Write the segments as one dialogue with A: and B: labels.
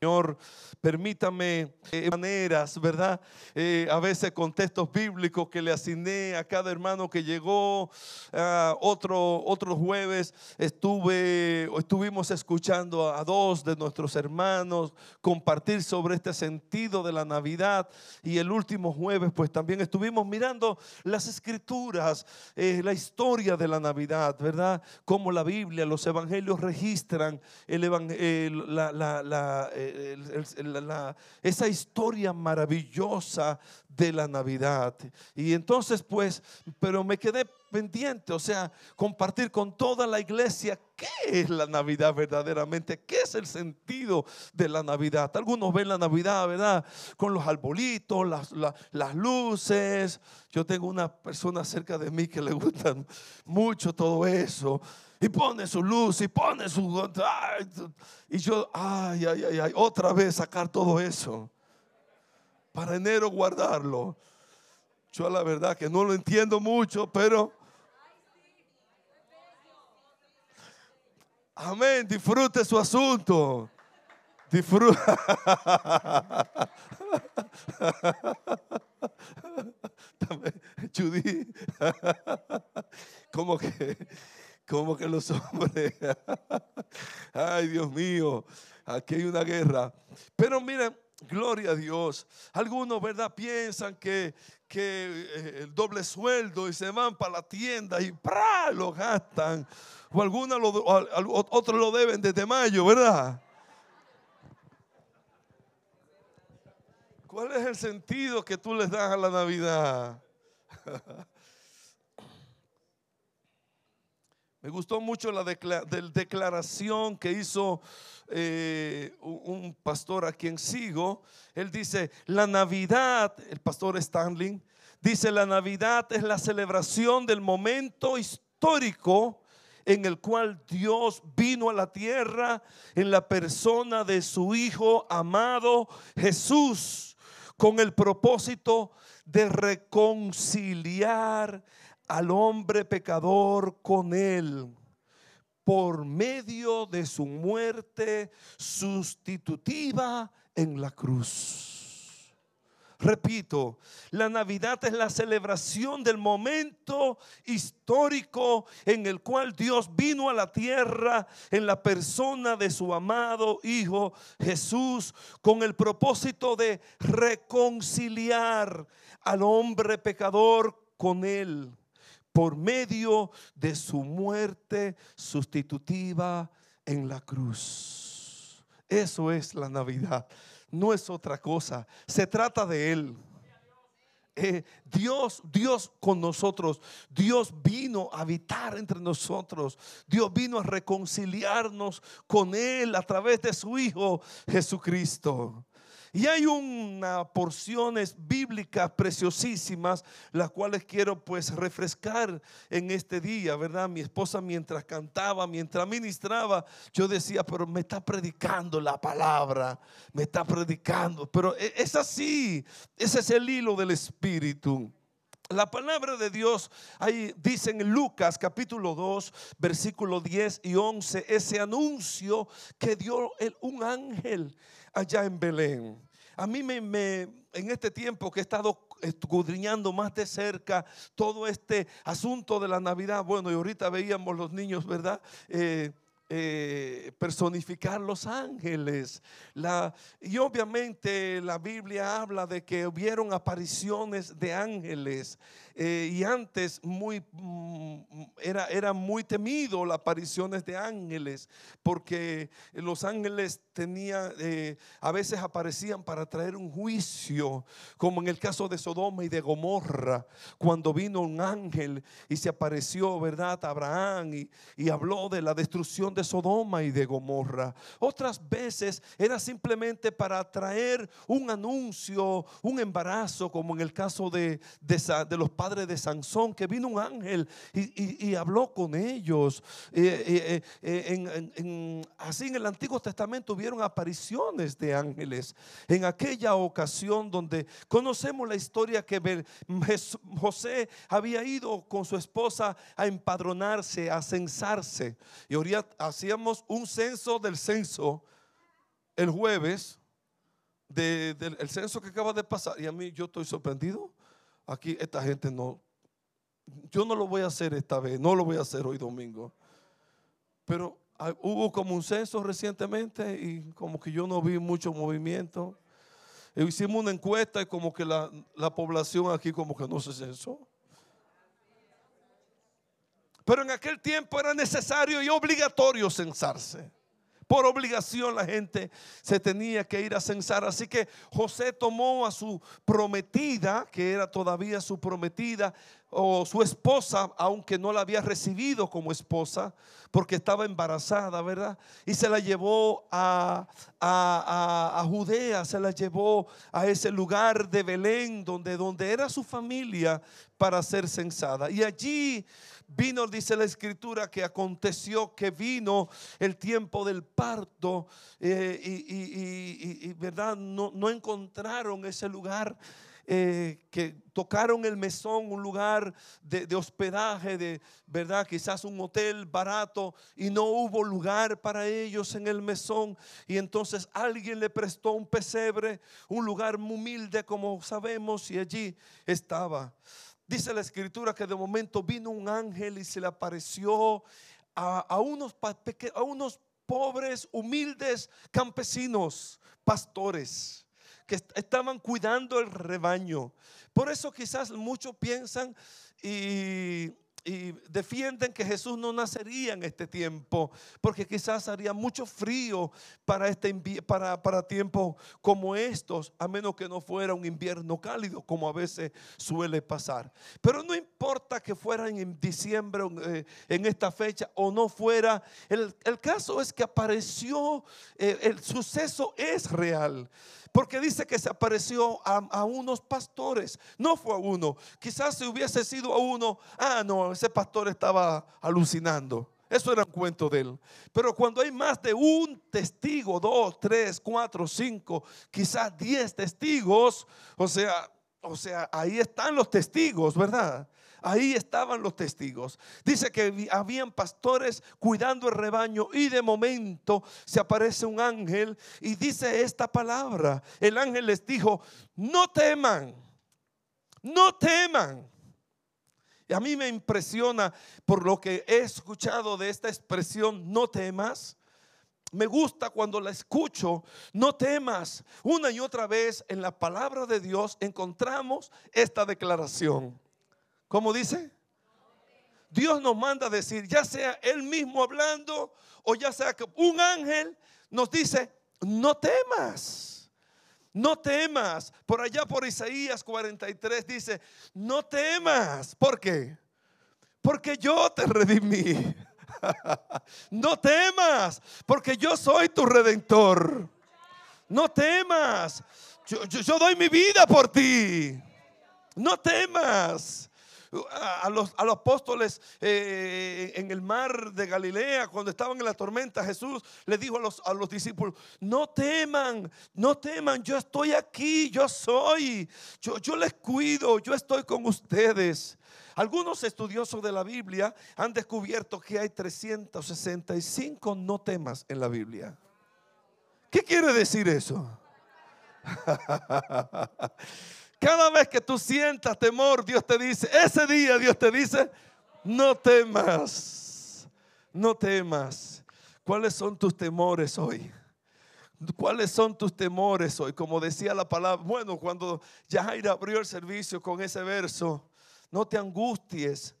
A: Señor, permítame eh, maneras, ¿verdad? Eh, a veces con textos bíblicos que le asigné a cada hermano que llegó. Otro, jueves estuve, estuvimos escuchando a dos de nuestros hermanos compartir sobre este sentido de la Navidad. Y el último jueves, pues también estuvimos mirando las escrituras, eh, la historia de la Navidad, ¿verdad? Cómo la Biblia, los evangelios registran el, la esa historia maravillosa de la Navidad. Y entonces pues, pero me quedé pendiente, o sea, compartir con toda la iglesia qué es la Navidad verdaderamente, qué es el sentido de la Navidad. Algunos ven la Navidad, ¿verdad? Con los arbolitos, las, las luces. Yo tengo una persona cerca de mí que le gusta mucho todo eso y pone su luz y pone su... y yo, ay, ay, ay, ay, otra vez sacar todo eso. Para enero guardarlo. Yo la verdad que no lo entiendo mucho, pero... Amén, disfrute su asunto. Disfruta. Judy, como que como que los hombres, ay Dios mío, aquí hay una guerra. Pero miren, gloria a Dios. Algunos, ¿verdad? Piensan que, que eh, el doble sueldo y se van para la tienda y ¡pra! lo gastan. O algunos, lo, otros lo deben desde mayo, ¿verdad? ¿Cuál es el sentido que tú les das a la Navidad? Me gustó mucho la declaración que hizo eh, un pastor a quien sigo. Él dice, la Navidad, el pastor Stanley, dice, la Navidad es la celebración del momento histórico en el cual Dios vino a la tierra en la persona de su Hijo amado Jesús, con el propósito de reconciliar al hombre pecador con él por medio de su muerte sustitutiva en la cruz. Repito, la Navidad es la celebración del momento histórico en el cual Dios vino a la tierra en la persona de su amado Hijo Jesús con el propósito de reconciliar al hombre pecador con él por medio de su muerte sustitutiva en la cruz. Eso es la Navidad, no es otra cosa. Se trata de Él. Eh, Dios, Dios con nosotros, Dios vino a habitar entre nosotros, Dios vino a reconciliarnos con Él a través de su Hijo Jesucristo. Y hay unas porciones bíblicas preciosísimas, las cuales quiero pues refrescar en este día, ¿verdad? Mi esposa mientras cantaba, mientras ministraba, yo decía, pero me está predicando la palabra, me está predicando, pero e, es así, ese es el hilo del Espíritu. La palabra de Dios, ahí dice en Lucas capítulo 2, versículo 10 y 11, ese anuncio que dio un ángel allá en Belén. A mí me, en este tiempo que he estado escudriñando más de cerca todo este asunto de la Navidad, bueno, y ahorita veíamos los niños, ¿verdad? Eh, eh, personificar los ángeles. Y obviamente la Biblia habla de que hubieron apariciones de ángeles. Eh, y antes muy, mm, era, era muy temido las apariciones de ángeles, porque los ángeles tenían, eh, a veces aparecían para traer un juicio, como en el caso de Sodoma y de Gomorra, cuando vino un ángel y se apareció, ¿verdad?, Abraham y, y habló de la destrucción de Sodoma y de Gomorra. Otras veces era simplemente para traer un anuncio, un embarazo, como en el caso de, de, de los padres padres de Sansón, que vino un ángel y, habló con ellos. Eh, eh, eh, así en el Antiguo Testamento hubieron apariciones de ángeles. En aquella ocasión donde conocemos la historia que José había ido con su esposa a empadronarse, a censarse. Y ahora hacíamos un censo del censo el jueves del censo que acaba de pasar. Y a mí yo estoy sorprendido. Aquí esta gente no, yo no lo voy a hacer esta vez, no lo voy a hacer hoy domingo. Pero hubo como un censo recientemente y como que yo no vi mucho movimiento. hicimos una encuesta y como que la, la población aquí como que no se censó. Pero en aquel tiempo era necesario y obligatorio censarse. Por obligación la gente se tenía que ir a censar. Así que José tomó a su prometida, que era todavía su prometida, o su esposa, aunque no la había recibido como esposa, porque estaba embarazada, ¿verdad? Y se la llevó a, a, Judea, se la llevó a ese lugar de Belén, donde, donde era su familia, para ser censada. Y allí Vino, dice la escritura, que aconteció que vino el tiempo del parto eh, y, verdad, no, no, encontraron ese lugar. Eh, que tocaron el mesón, un lugar de, de, hospedaje, de verdad, quizás un hotel barato, y no hubo lugar para ellos en el mesón. Y entonces alguien le prestó un pesebre, un lugar humilde, como sabemos, y allí estaba. Dice la escritura que de momento vino un ángel y se le apareció a, unos, a unos pobres, humildes campesinos, pastores, que estaban cuidando el rebaño. Por eso quizás muchos piensan y y defienden que Jesús no nacería en este tiempo, porque quizás haría mucho frío para, este, para, para tiempos como estos, a menos que no fuera un invierno cálido, como a veces suele pasar. Pero no importa que fuera en diciembre, eh, en esta fecha, o no fuera, el, caso es que apareció, eh, el suceso es real. Porque dice que se apareció a, unos pastores. No fue a uno. Quizás si hubiese sido a uno, ah, no, ese pastor estaba alucinando. Eso era un cuento de él. Pero cuando hay más de un testigo, dos, tres, cuatro, cinco, quizás diez testigos, o sea, o sea, ahí están los testigos, ¿verdad? Ahí estaban los testigos. Dice que habían pastores cuidando el rebaño y de momento se aparece un ángel y dice esta palabra. El ángel les dijo, no teman, no teman. Y a mí me impresiona por lo que he escuchado de esta expresión, no temas. Me gusta cuando la escucho, no temas. Una y otra vez en la palabra de Dios encontramos esta declaración. ¿Cómo dice? Dios nos manda a decir, ya sea Él mismo hablando o ya sea que un ángel nos dice, no temas, no temas. Por allá por Isaías 43 dice, no temas. ¿Por qué? Porque yo te redimí. no temas, porque yo soy tu redentor. No temas, yo, doy mi vida por ti. No temas a los, a los apóstoles eh, en el mar de Galilea, cuando estaban en la tormenta, Jesús les dijo a los, a los discípulos, no teman, no teman, yo estoy aquí, yo soy, yo, yo les cuido, yo estoy con ustedes. Algunos estudiosos de la Biblia han descubierto que hay 365 no temas en la Biblia. ¿Qué quiere decir eso? Cada vez que tú sientas temor, Dios te dice, ese día Dios te dice, no temas, no temas. ¿Cuáles son tus temores hoy? ¿Cuáles son tus temores hoy? Como decía la palabra, bueno, cuando Jair abrió el servicio con ese verso, no te angusties.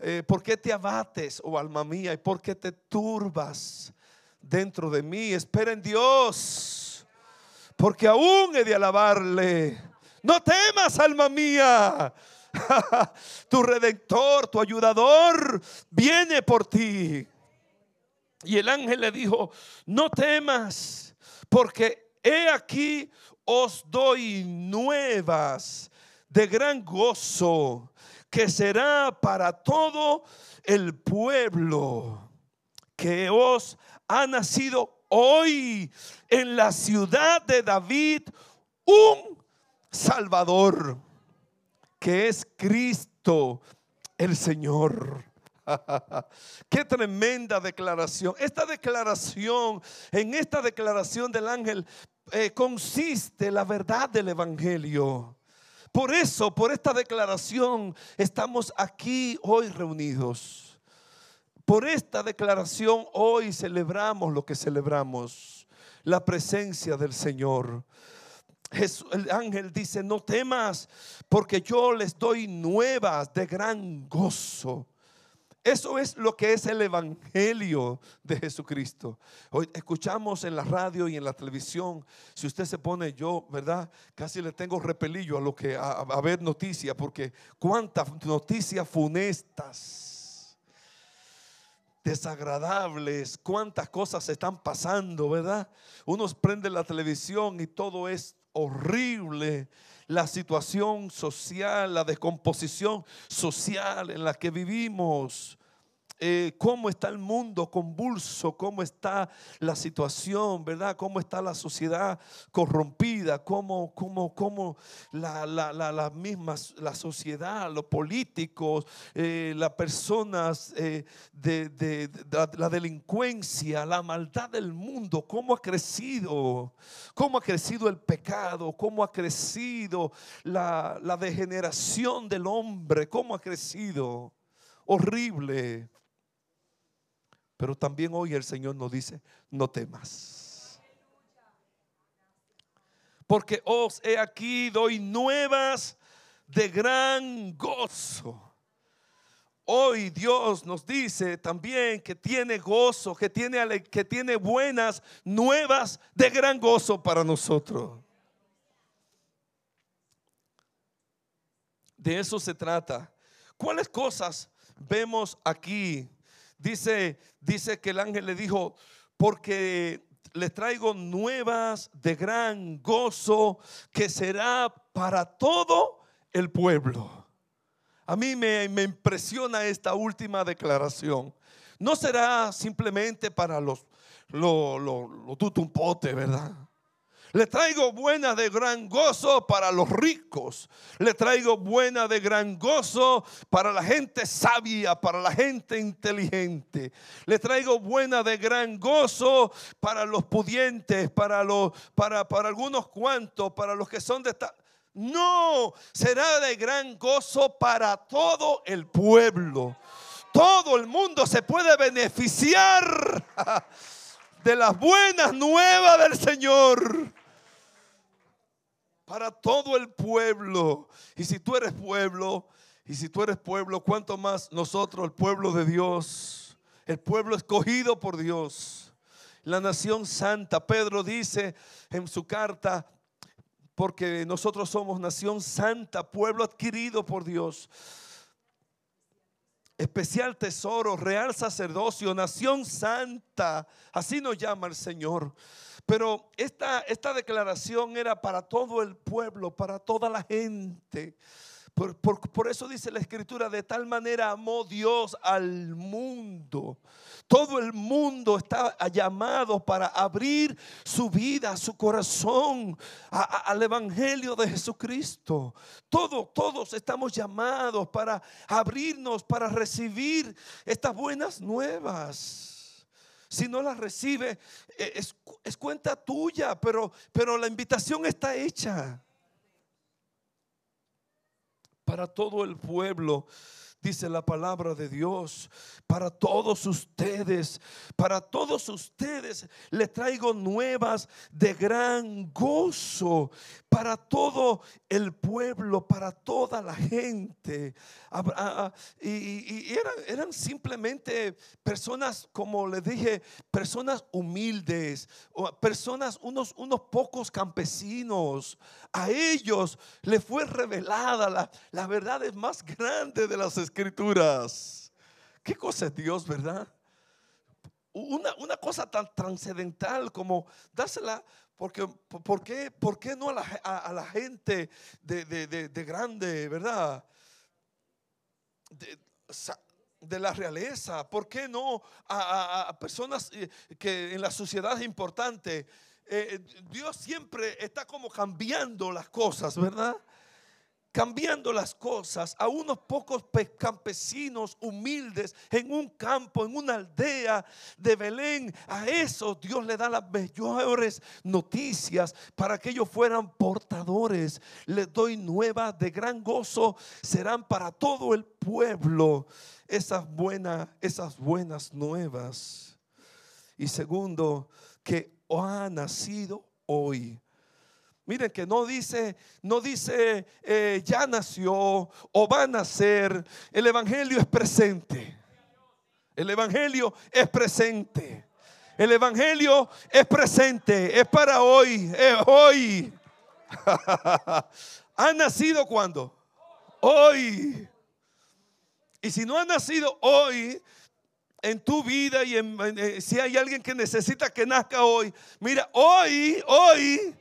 A: Eh, ¿Por qué te abates, oh alma mía? ¿Y por qué te turbas dentro de mí? Espera en Dios, porque aún he de alabarle no temas, alma mía. tu redentor, tu ayudador, viene por ti. Y el ángel le dijo, no temas, porque he aquí os doy nuevas de gran gozo que será para todo el pueblo que os ha nacido hoy en la ciudad de David un Salvador, que es Cristo el Señor. Qué tremenda declaración. Esta declaración, en esta declaración del ángel eh, consiste la verdad del Evangelio. Por eso, por esta declaración, estamos aquí hoy reunidos. Por esta declaración hoy celebramos lo que celebramos, la presencia del Señor. El ángel dice, no temas, porque yo les doy nuevas de gran gozo eso es lo que es el Evangelio de Jesucristo. Hoy escuchamos en la radio y en la televisión, si usted se pone yo, ¿verdad? Casi le tengo repelillo a lo que a, ver noticias, porque cuántas noticias funestas, desagradables, cuántas cosas están pasando, ¿verdad? Uno prende la televisión y todo es horrible la situación social, la descomposición social en la que vivimos. Eh, cómo está el mundo convulso, cómo está la situación, ¿verdad? Cómo está la sociedad corrompida, cómo, cómo, cómo la, la, la, misma, sociedad, los políticos, eh, las personas, eh, de, la delincuencia, la maldad del mundo, cómo ha crecido, cómo ha crecido el pecado, cómo ha crecido la degeneración del hombre, cómo ha crecido. Horrible. Pero también hoy el Señor nos dice, no temas. Porque os he aquí, doy nuevas de gran gozo. Hoy Dios nos dice también que tiene gozo, que tiene, que tiene buenas nuevas de gran gozo para nosotros. De eso se trata. ¿Cuáles cosas vemos aquí Dice, dice que el ángel le dijo, porque les traigo nuevas de gran gozo que será para todo el pueblo. A mí me, me impresiona esta última declaración. No será simplemente para los, los, los, los tutumpotes, ¿verdad? Le traigo buena de gran gozo para los ricos. Le traigo buena de gran gozo para la gente sabia, para la gente inteligente. Le traigo buena de gran gozo para los pudientes, para los para para algunos cuantos, para los que son de esta no, será de gran gozo para todo el pueblo. Todo el mundo se puede beneficiar de las buenas nuevas del Señor para todo el pueblo. Y si tú eres pueblo, y si tú eres pueblo, ¿cuánto más nosotros, el pueblo de Dios, el pueblo escogido por Dios, la nación santa? Pedro dice en su carta, porque nosotros somos nación santa, pueblo adquirido por Dios. Especial tesoro, real sacerdocio, nación santa. Así nos llama el Señor. Pero esta, esta declaración era para todo el pueblo, para toda la gente. Por, por, eso dice la escritura, de tal manera amó Dios al mundo. Todo el mundo está llamado para abrir su vida, su corazón al Evangelio de Jesucristo. Todos, todos estamos llamados para abrirnos, para recibir estas buenas nuevas. Si no la recibe, eh, es, cuenta tuya, pero, pero la invitación está hecha para todo el pueblo dice la palabra de Dios, para todos ustedes, para todos ustedes le traigo nuevas de gran gozo, para todo el pueblo, para toda la gente. Y, eran, eran, simplemente personas, como les dije, personas humildes, personas, unos, unos pocos campesinos. A ellos le fue revelada la, la verdad más grande de las escrituras. ¿Qué cosa es Dios, verdad? Una, una cosa tan trascendental como dársela porque, ¿por, qué, ¿Por qué no a la, a, la gente de, de, de, grande, verdad? de, la realeza? ¿Por qué no a, personas eh, que en la sociedad es importante? Eh, Dios siempre está como cambiando las cosas, ¿verdad? Cambiando las cosas a unos pocos campesinos humildes en un campo, en una aldea de Belén. A esos Dios le da las mejores noticias para que ellos fueran portadores. Les doy nuevas de gran gozo, serán para todo el pueblo esas buenas, esas buenas nuevas. Y segundo, que ha nacido hoy Miren que no dice, no dice eh, ya nació o va a nacer. El Evangelio es presente. El Evangelio es presente. El Evangelio es presente. Es para hoy. Hoy. ¿Ha nacido cuando? Hoy. Y si no ha nacido hoy, en tu vida y en, eh, si hay alguien que necesita que nazca hoy, mira, hoy, hoy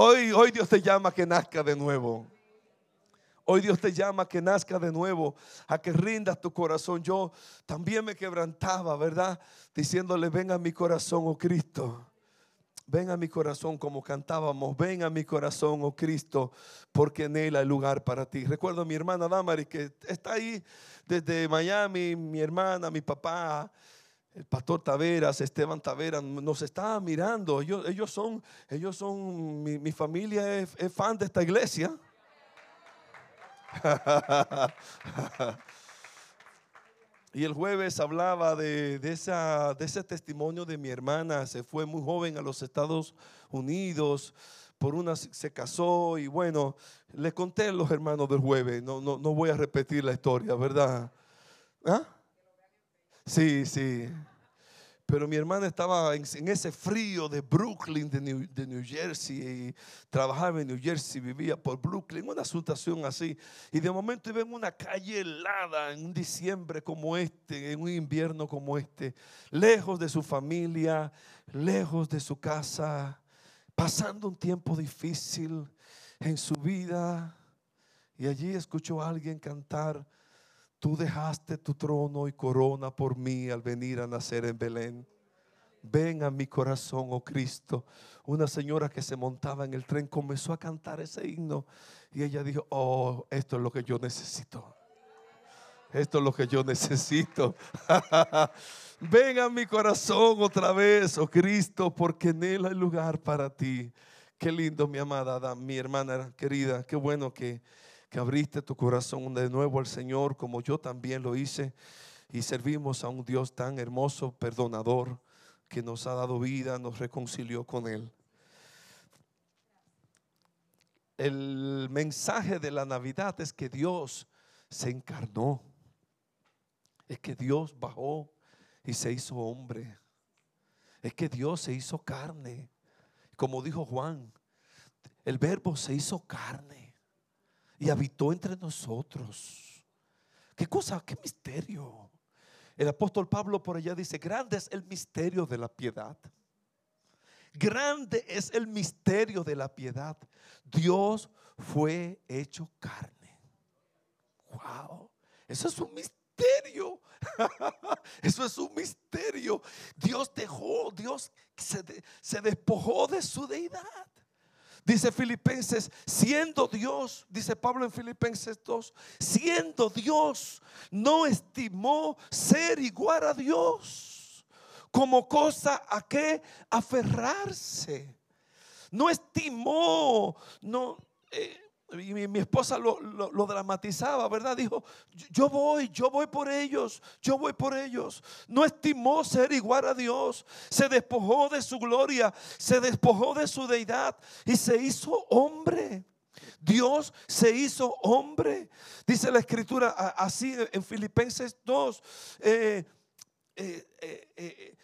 A: Hoy, hoy Dios te llama a que nazca de nuevo. Hoy Dios te llama a que nazca de nuevo, a que rindas tu corazón. Yo también me quebrantaba, ¿verdad? Diciéndole, ven a mi corazón, oh Cristo. Ven a mi corazón como cantábamos, ven a mi corazón, oh Cristo, porque en él hay lugar para ti. Recuerdo a mi hermana Damari que está ahí desde Miami, mi hermana, mi papá, el pastor Taveras, Esteban Taveras, nos estaba mirando. Ellos, ellos son, ellos son, mi, familia es, fan de esta iglesia. y el jueves hablaba de, esa, de ese testimonio de mi hermana. Se fue muy joven a los Estados Unidos. Por una se casó y bueno, le conté a los hermanos del jueves. No, no, no voy a repetir la historia, ¿verdad? ¿Ah? Sí, sí. Pero mi hermana estaba en, ese frío de Brooklyn, de New, Jersey, y trabajaba en New Jersey, vivía por Brooklyn, una situación así. Y de momento iba en una calle helada, en un diciembre como este, en un invierno como este, lejos de su familia, lejos de su casa, pasando un tiempo difícil en su vida. Y allí escuchó a alguien cantar Tú dejaste tu trono y corona por mí al venir a nacer en Belén. Ven a mi corazón, oh Cristo. Una señora que se montaba en el tren comenzó a cantar ese himno y ella dijo, oh, esto es lo que yo necesito. Esto es lo que yo necesito. Ven a mi corazón otra vez, oh Cristo, porque en él hay lugar para ti. Qué lindo, mi amada, mi hermana querida. Qué bueno que que abriste tu corazón de nuevo al Señor como yo también lo hice y servimos a un Dios tan hermoso, perdonador, que nos ha dado vida, nos reconcilió con Él. El mensaje de la Navidad es que Dios se encarnó, es que Dios bajó y se hizo hombre, es que Dios se hizo carne, como dijo Juan, el verbo se hizo carne y habitó entre nosotros. ¿Qué cosa? ¿Qué misterio? El apóstol Pablo por allá dice, grande es el misterio de la piedad. Grande es el misterio de la piedad. Dios fue hecho carne. Wow, eso es un misterio. Eso es un misterio. Dios dejó, Dios se, se despojó de su deidad. Dice Filipenses, siendo Dios, dice Pablo en Filipenses 2, siendo Dios, no estimó ser igual a Dios como cosa a que aferrarse. No estimó, no, eh, y mi, esposa lo, dramatizaba, ¿verdad? Dijo, yo voy, yo voy por ellos, yo voy por ellos. No estimó ser igual a Dios. Se despojó de su gloria, se despojó de su deidad y se hizo hombre. Dios se hizo hombre. Dice la escritura así en Filipenses 2. Eh, eh, eh,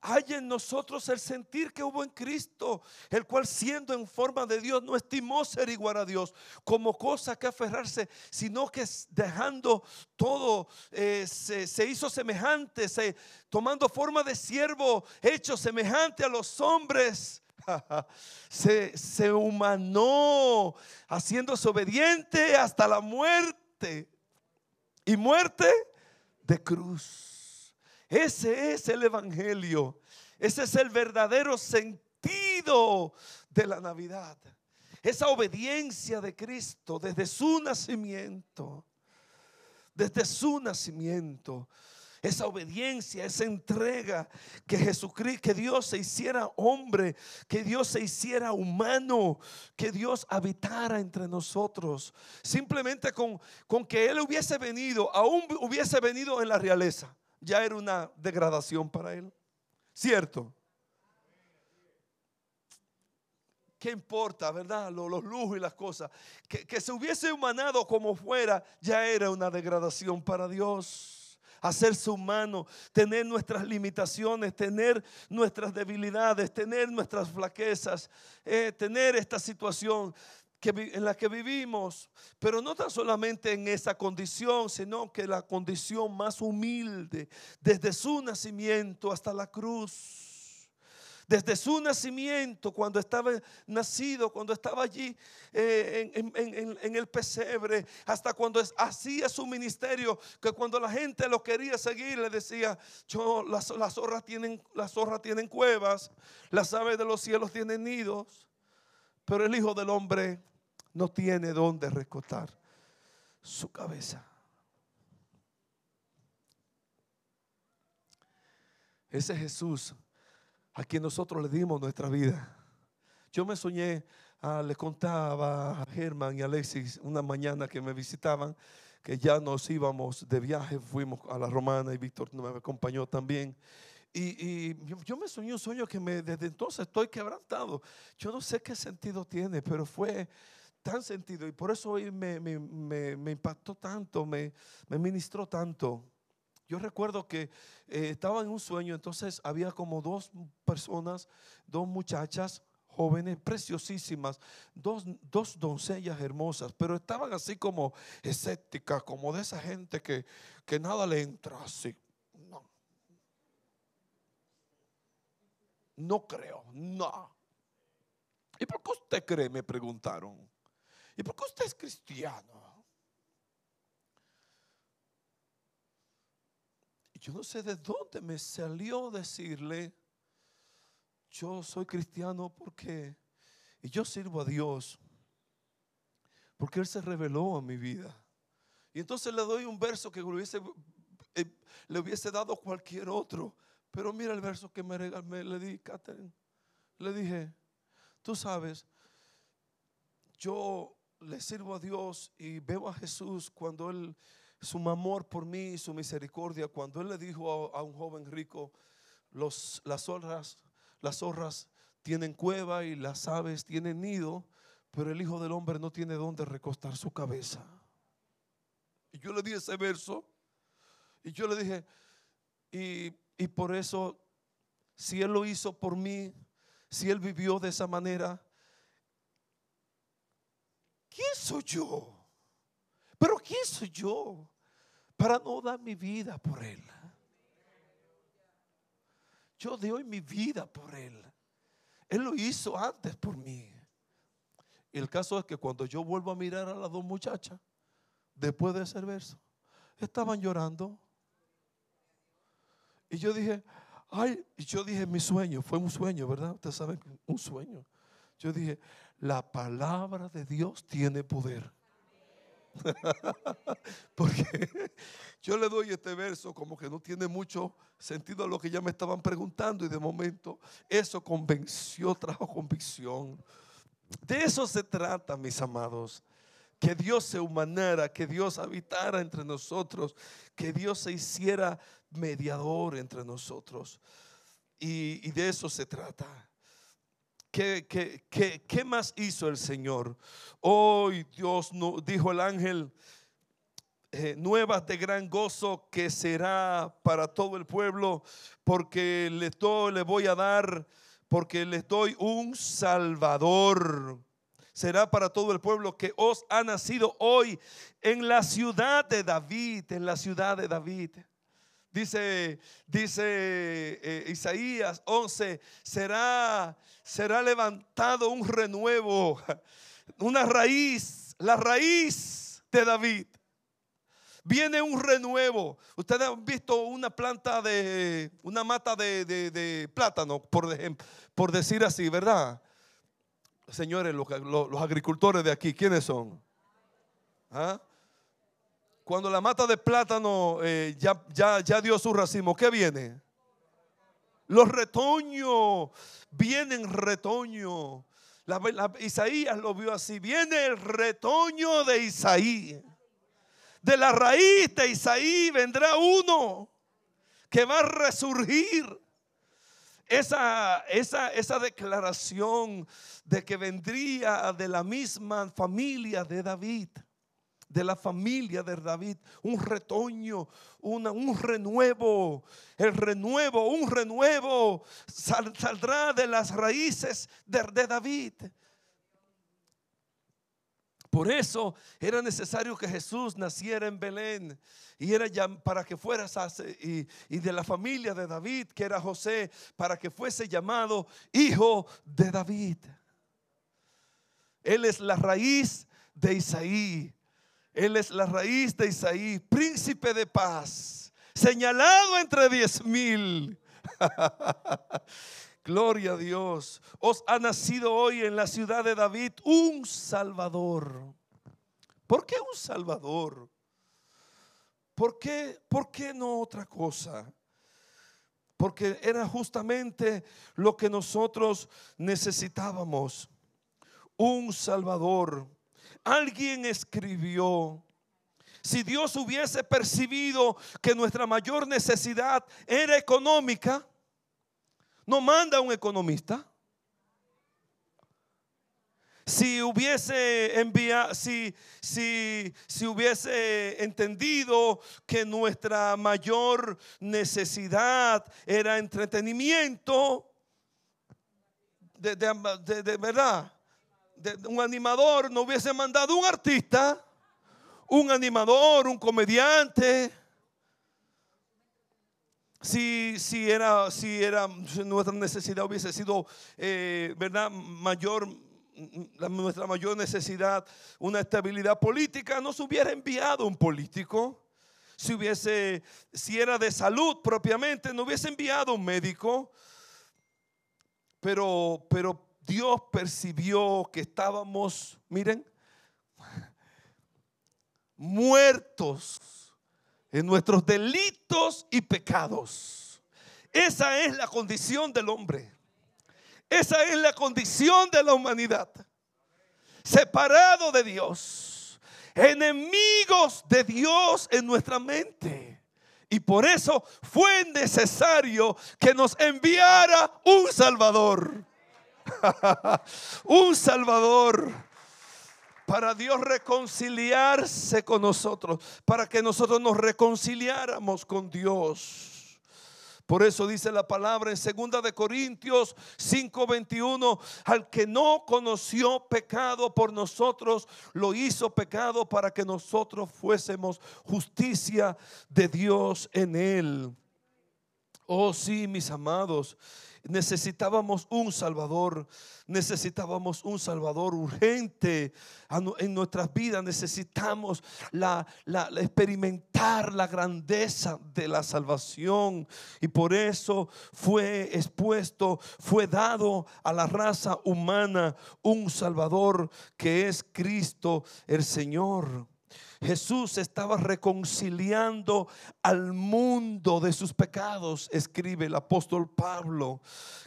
A: hay en nosotros el sentir que hubo en Cristo, el cual siendo en forma de Dios no estimó ser igual a Dios como cosa que aferrarse, sino que dejando todo eh, se, hizo semejante, se, tomando forma de siervo, hecho semejante a los hombres. se, se humanó, haciéndose obediente hasta la muerte y muerte de cruz. Ese es el Evangelio. Ese es el verdadero sentido de la Navidad. Esa obediencia de Cristo desde su nacimiento. Desde su nacimiento esa obediencia, esa entrega, que Jesucristo, que Dios se hiciera hombre, que Dios se hiciera humano, que Dios habitara entre nosotros. Simplemente con, con que Él hubiese venido, aún hubiese venido en la realeza, ya era una degradación para Él. ¿Cierto? ¿Qué importa, verdad? Los, los, lujos y las cosas. Que, que se hubiese humanado como fuera, ya era una degradación para Dios hacerse humano, tener nuestras limitaciones, tener nuestras debilidades, tener nuestras flaquezas, eh, tener esta situación en la que vivimos, pero no tan solamente en esa condición, sino que la condición más humilde, desde su nacimiento hasta la cruz. Desde su nacimiento, cuando estaba nacido, cuando estaba allí eh, en, el pesebre, hasta cuando hacía su ministerio, que cuando la gente lo quería seguir, le decía, yo, las, las, zorras tienen, las zorras tienen cuevas, las aves de los cielos tienen nidos, pero el Hijo del Hombre no tiene donde recostar su cabeza. Ese Jesús a quien nosotros le dimos nuestra vida. Yo me soñé, ah, le contaba a Germán y Alexis una mañana que me visitaban, que ya nos íbamos de viaje, fuimos a la Romana y Víctor me acompañó también. Y, yo, me soñé un sueño que me, desde entonces estoy quebrantado. Yo no sé qué sentido tiene, pero fue tan sentido y por eso hoy me, me impactó tanto, me, ministró tanto. Yo recuerdo que eh, estaba en un sueño, entonces había como dos personas, dos muchachas jóvenes, preciosísimas, dos, dos, doncellas hermosas, pero estaban así como escépticas, como de esa gente que, que nada le entra así. No. No creo, no. ¿Y por qué usted cree? Me preguntaron. ¿Y por qué usted es cristiano? yo no sé de dónde me salió decirle, yo soy cristiano porque, y yo sirvo a Dios, porque Él se reveló a mi vida. Y entonces le doy un verso que le hubiese, eh, le hubiese dado cualquier otro. Pero mira el verso que me, regalé, le di, Catherine. Le dije, tú sabes, yo le sirvo a Dios y veo a Jesús cuando Él su amor por mí, su misericordia, cuando él le dijo a, un joven rico, los, las zorras, las zorras tienen cueva y las aves tienen nido, pero el Hijo del Hombre no tiene donde recostar su cabeza. Y yo le di ese verso y yo le dije, y, y por eso, si Él lo hizo por mí, si Él vivió de esa manera, ¿quién soy yo? Pero ¿quién soy yo? para no dar mi vida por Él. Yo doy mi vida por Él. Él lo hizo antes por mí. Y el caso es que cuando yo vuelvo a mirar a las dos muchachas, después de ese verso, estaban llorando. Y yo dije, ay, y yo dije, mi sueño, fue un sueño, ¿verdad? Ustedes saben, un sueño. Yo dije, la palabra de Dios tiene poder. Porque yo le doy este verso como que no tiene mucho sentido a lo que ya me estaban preguntando y de momento eso convenció, trajo convicción. De eso se trata, mis amados. Que Dios se humanara, que Dios habitara entre nosotros, que Dios se hiciera mediador entre nosotros. Y, y de eso se trata. ¿Qué, qué, más hizo el Señor? Hoy Dios no, dijo el ángel, eh, nuevas de gran gozo que será para todo el pueblo, porque les doy, le voy a dar, porque les doy un Salvador. Será para todo el pueblo que os ha nacido hoy en la ciudad de David, en la ciudad de David. Dice, dice eh, Isaías 11, será, será levantado un renuevo, una raíz, la raíz de David. Viene un renuevo. Ustedes han visto una planta de, una mata de, plátano, por, por decir así, ¿verdad? Señores, los, agricultores de aquí, ¿quiénes son? ¿Ah? Cuando la mata de plátano eh, ya, ya, ya dio su racimo, ¿qué viene? Los retoños, vienen retoños. Isaías lo vio así, viene el retoño de Isaías. De la raíz de Isaí vendrá uno que va a resurgir. Esa, esa, esa declaración de que vendría de la misma familia de David de la familia de David, un retoño, un renuevo, el renuevo, un renuevo saldrá de las raíces de, de David. Por eso era necesario que Jesús naciera en Belén y era ya para que fuera y, y de la familia de David, que era José, para que fuese llamado hijo de David. Él es la raíz de Isaí. Él es la raíz de Isaí, príncipe de paz, señalado entre diez mil. Gloria a Dios. Os ha nacido hoy en la ciudad de David un Salvador. ¿Por qué un Salvador? ¿Por qué, ¿Por qué no otra cosa? Porque era justamente lo que nosotros necesitábamos. Un Salvador. Alguien escribió, si Dios hubiese percibido que nuestra mayor necesidad era económica, no manda un economista. Si hubiese enviado, si, si, si hubiese entendido que nuestra mayor necesidad era entretenimiento, de, de verdad, un animador, no hubiese mandado un artista, un animador, un comediante. Si, era, si era nuestra necesidad hubiese sido, eh, ¿verdad? Mayor, nuestra mayor necesidad, una estabilidad política, no se hubiera enviado un político. Si hubiese, si era de salud propiamente, no hubiese enviado un médico. Pero, pero Dios percibió que estábamos, miren, muertos en nuestros delitos y pecados. Esa es la condición del hombre. Esa es la condición de la humanidad. Separado de Dios. Enemigos de Dios en nuestra mente. Y por eso fue necesario que nos enviara un Salvador. un Salvador para Dios reconciliarse con nosotros, para que nosotros nos reconciliáramos con Dios. Por eso dice la palabra en segunda de Corintios 5:21, al que no conoció pecado por nosotros, lo hizo pecado para que nosotros fuésemos justicia de Dios en él. Oh sí, mis amados, necesitábamos un Salvador, necesitábamos un Salvador urgente en nuestras vidas, necesitamos la, experimentar la grandeza de la salvación y por eso fue expuesto, fue dado a la raza humana un Salvador que es Cristo el Señor. Jesús estaba reconciliando al mundo de sus pecados, escribe el apóstol Pablo.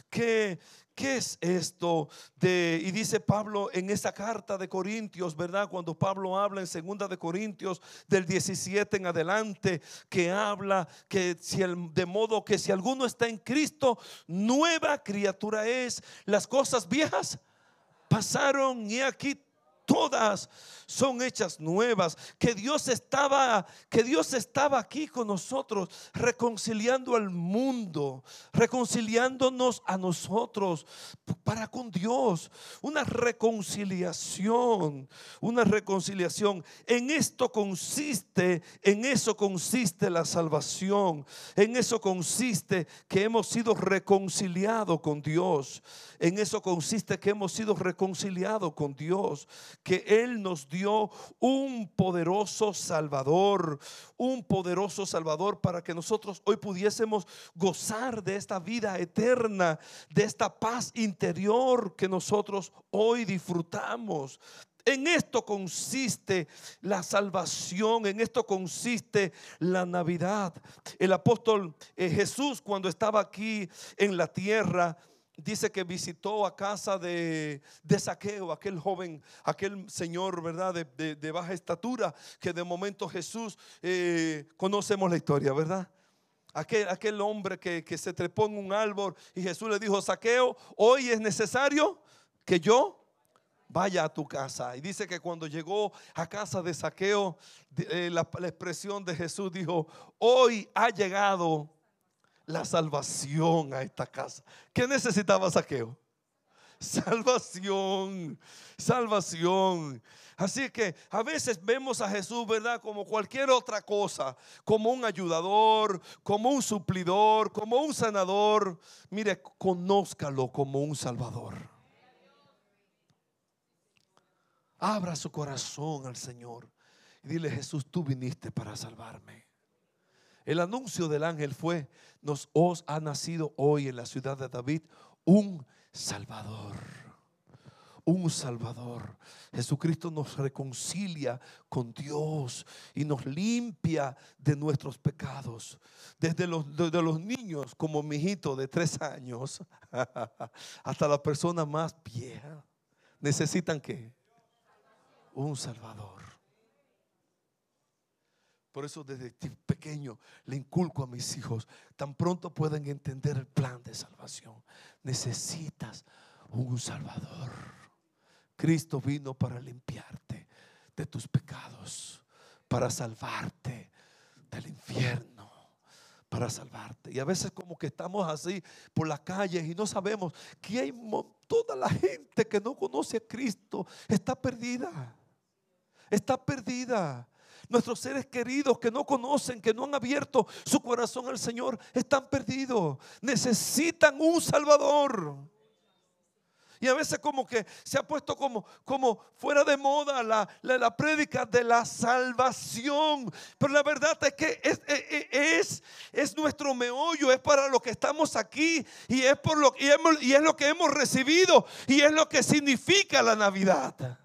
A: ¿Qué, ¿Qué es esto de y dice Pablo en esa carta de Corintios, ¿verdad? Cuando Pablo habla en segunda de Corintios del 17 en adelante que habla que si el, de modo que si alguno está en Cristo, nueva criatura es. Las cosas viejas pasaron y aquí todas son hechas nuevas, que Dios estaba que Dios estaba aquí con nosotros reconciliando al mundo, reconciliándonos a nosotros para con Dios, una reconciliación, una reconciliación. En esto consiste, en eso consiste la salvación, en eso consiste que hemos sido reconciliados con Dios, en eso consiste que hemos sido reconciliados con Dios que Él nos dio un poderoso Salvador, un poderoso Salvador para que nosotros hoy pudiésemos gozar de esta vida eterna, de esta paz interior que nosotros hoy disfrutamos. En esto consiste la salvación, en esto consiste la Navidad. El apóstol eh, Jesús cuando estaba aquí en la tierra, dice que visitó a casa de, Saqueo, aquel joven, aquel señor, ¿verdad? De, baja estatura, que de momento Jesús, eh, conocemos la historia, ¿verdad? Aquel, aquel hombre que, que se trepó en un árbol y Jesús le dijo, Saqueo, hoy es necesario que yo vaya a tu casa. Y dice que cuando llegó a casa de saqueo, eh, la, expresión de Jesús dijo, hoy ha llegado la salvación a esta casa. ¿Qué necesitaba saqueo? Salvación, salvación. Así que a veces vemos a Jesús, ¿verdad? Como cualquier otra cosa, como un ayudador, como un suplidor, como un sanador. Mire, conózcalo como un salvador. Abra su corazón al Señor y dile, Jesús, tú viniste para salvarme. El anuncio del ángel fue, nos os ha nacido hoy en la ciudad de David un Salvador. Un Salvador. Jesucristo nos reconcilia con Dios y nos limpia de nuestros pecados. Desde los, los niños, como mi hijito de tres años, hasta la persona más vieja. ¿Necesitan qué? un Salvador. Por eso desde pequeño le inculco a mis hijos, tan pronto pueden entender el plan de salvación. Necesitas un Salvador. Cristo vino para limpiarte de tus pecados, para salvarte del infierno, para salvarte. Y a veces como que estamos así por las calles y no sabemos que hay toda la gente que no conoce a Cristo, está perdida está perdida. Nuestros seres queridos que no conocen, que no han abierto su corazón al Señor, están perdidos. Necesitan un Salvador. Y a veces como que se ha puesto como, como fuera de moda la, la, prédica de la salvación. Pero la verdad es que es, es, es, nuestro meollo, es para lo que estamos aquí y es, por lo, y, y es lo que hemos recibido y es lo que significa la Navidad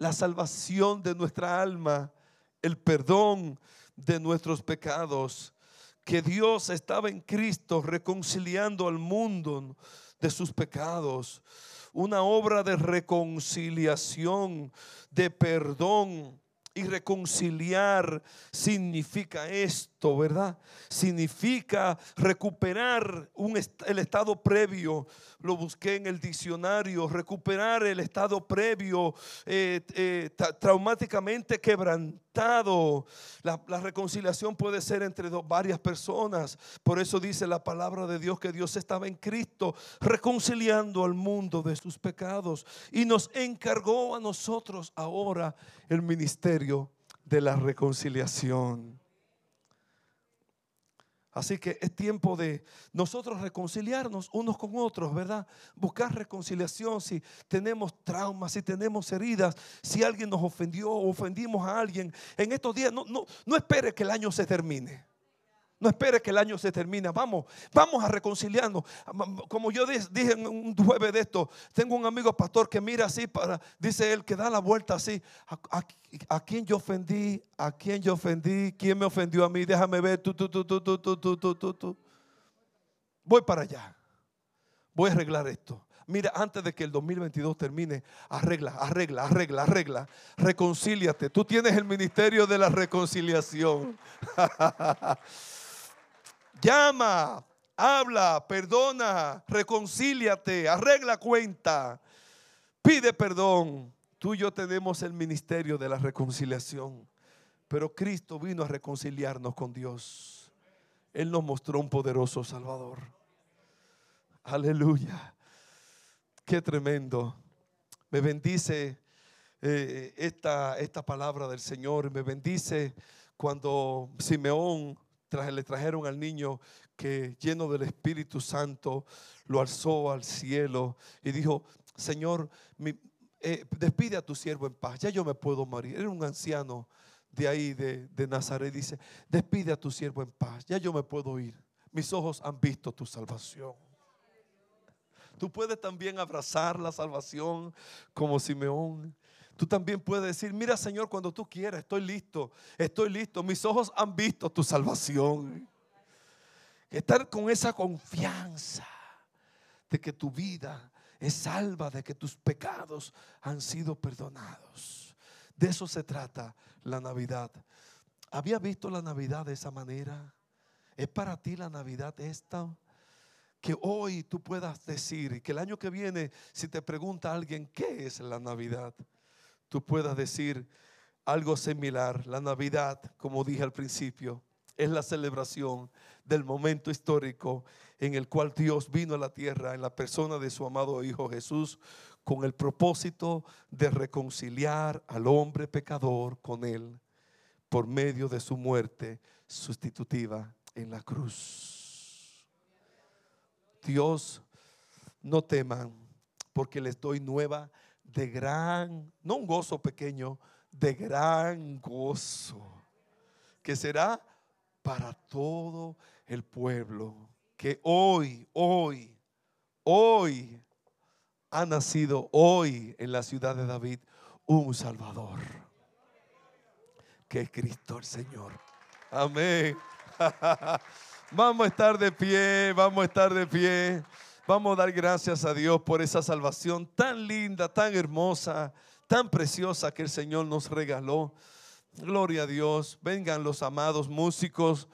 A: la salvación de nuestra alma, el perdón de nuestros pecados, que Dios estaba en Cristo reconciliando al mundo de sus pecados, una obra de reconciliación, de perdón. Y reconciliar significa esto, ¿verdad? Significa recuperar un el estado previo lo busqué en el diccionario, recuperar el estado previo, eh, eh, traumáticamente quebrantado. La, reconciliación puede ser entre varias personas. Por eso dice la palabra de Dios que Dios estaba en Cristo reconciliando al mundo de sus pecados y nos encargó a nosotros ahora el ministerio de la reconciliación. Así que es tiempo de nosotros reconciliarnos unos con otros, ¿verdad? Buscar reconciliación si tenemos traumas, si tenemos heridas, si alguien nos ofendió ofendimos a alguien. En estos días no, no, no espere que el año se termine. No espere que el año se termine. Vamos, vamos a reconciliarnos. Como yo dije en un jueves de esto, tengo un amigo pastor que mira así para, dice él, que da la vuelta así. ¿A, quién yo ofendí? ¿A quién yo ofendí? ¿Quién me ofendió a mí? Déjame ver. Tú, tú, tú, tú, tú, tú, tú, tú. Voy para allá. Voy a arreglar esto. Mira, antes de que el 2022 termine, arregla, arregla, arregla, arregla. Reconcíliate. Tú tienes el ministerio de la reconciliación. Llama, habla, perdona, reconcíliate, arregla cuenta, pide perdón. Tú y yo tenemos el ministerio de la reconciliación, pero Cristo vino a reconciliarnos con Dios. Él nos mostró un poderoso Salvador. Aleluya. Qué tremendo. Me bendice eh, esta, esta palabra del Señor. Me bendice cuando Simeón le trajeron al niño que lleno del Espíritu Santo lo alzó al cielo y dijo, Señor, eh, despide a tu siervo en paz, ya yo me puedo morir. Era un anciano de ahí, de, de Nazaret, dice, despide a tu siervo en paz, ya yo me puedo ir. Mis ojos han visto tu salvación. Tú puedes también abrazar la salvación como Simeón. Tú también puedes decir, mira Señor, cuando tú quieras, estoy listo, estoy listo. Mis ojos han visto tu salvación. Estar con esa confianza de que tu vida es salva, de que tus pecados han sido perdonados. De eso se trata la Navidad. ¿Había visto la Navidad de esa manera? ¿Es para ti la Navidad esta? Que hoy tú puedas decir y que el año que viene, si te pregunta alguien qué es la Navidad, tú puedas decir algo similar. La Navidad, como dije al principio, es la celebración del momento histórico en el cual Dios vino a la tierra en la persona de su amado Hijo Jesús con el propósito de reconciliar al hombre pecador con Él por medio de su muerte sustitutiva en la cruz. Dios, no teman porque les doy nueva de gran, no un gozo pequeño, de gran gozo, que será para todo el pueblo, que hoy, hoy, hoy ha nacido hoy en la ciudad de David un Salvador, que es Cristo el Señor. Amén. Vamos a estar de pie, vamos a estar de pie. Vamos a dar gracias a Dios por esa salvación tan linda, tan hermosa, tan preciosa que el Señor nos regaló. Gloria a Dios. Vengan los amados músicos.